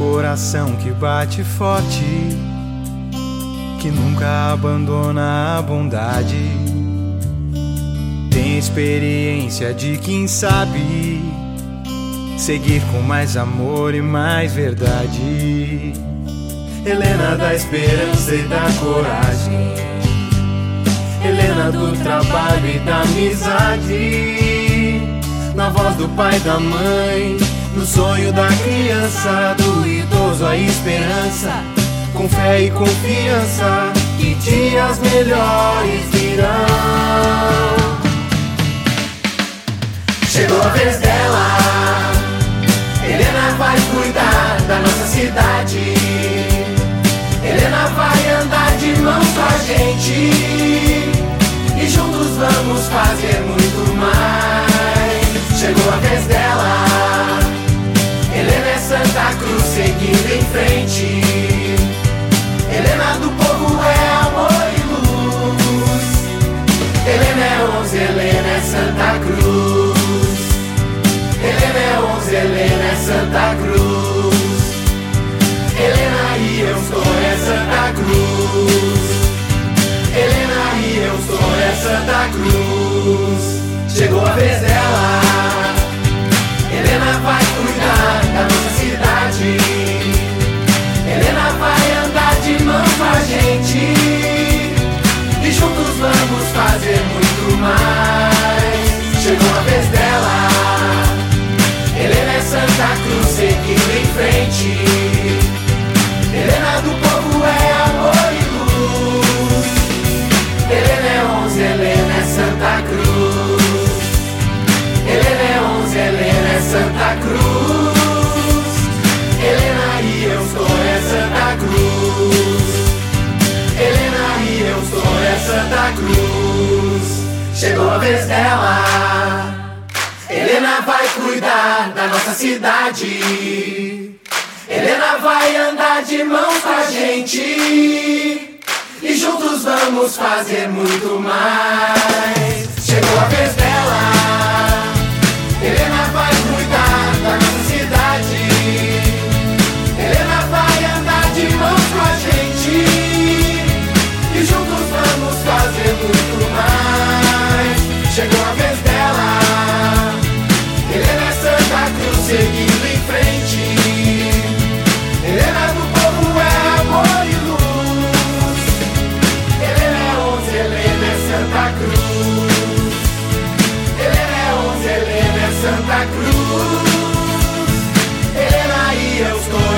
coração que bate forte, que nunca abandona a bondade. Tem experiência de quem sabe seguir com mais amor e mais verdade. Helena da esperança e da coragem. Helena do trabalho e da amizade. Na voz do pai e da mãe, no sonho da criança, do idoso a esperança. Com fé e confiança, que dias melhores virão. Chegou a vez dela. Helena vai cuidar da nossa cidade. Onze, Helena é Santa Cruz. Helena é onze, Helena é Santa Cruz. Helena e eu sou é Santa Cruz. Helena e eu sou é Santa Cruz. Chegou a vez dela. Mais. Chegou a vez dela. Helena é Santa Cruz seguindo em frente. Helena do povo é amor e luz. Helena é onze, Helena é Santa Cruz. Helena é onze, Helena é Santa Cruz. Helena e eu sou é Santa Cruz. Helena e eu sou é Santa Cruz. Chegou a vez dela. Helena vai cuidar da nossa cidade. Helena vai andar de mãos com a gente. E juntos vamos fazer muito mais. Chegou a vez Santa Cruz. Helena é onze, Helena é Santa Cruz. Helena e eu estou.